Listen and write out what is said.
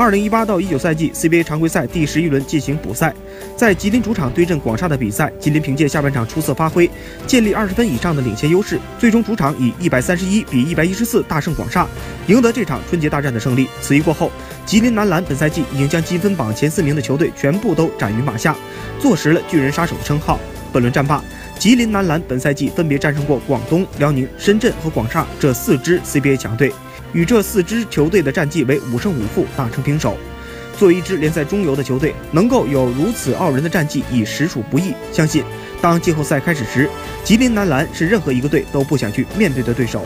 二零一八到一九赛季 CBA 常规赛第十一轮进行补赛，在吉林主场对阵广厦的比赛，吉林凭借下半场出色发挥，建立二十分以上的领先优势，最终主场以一百三十一比一百一十四大胜广厦，赢得这场春节大战的胜利。此役过后，吉林男篮本赛季已经将积分榜前四名的球队全部都斩于马下，坐实了巨人杀手的称号。本轮战罢，吉林男篮本赛季分别战胜过广东、辽宁、深圳和广厦这四支 CBA 强队。与这四支球队的战绩为五胜五负，打成平手。作为一支联赛中游的球队，能够有如此傲人的战绩，已实属不易。相信当季后赛开始时，吉林男篮是任何一个队都不想去面对的对手。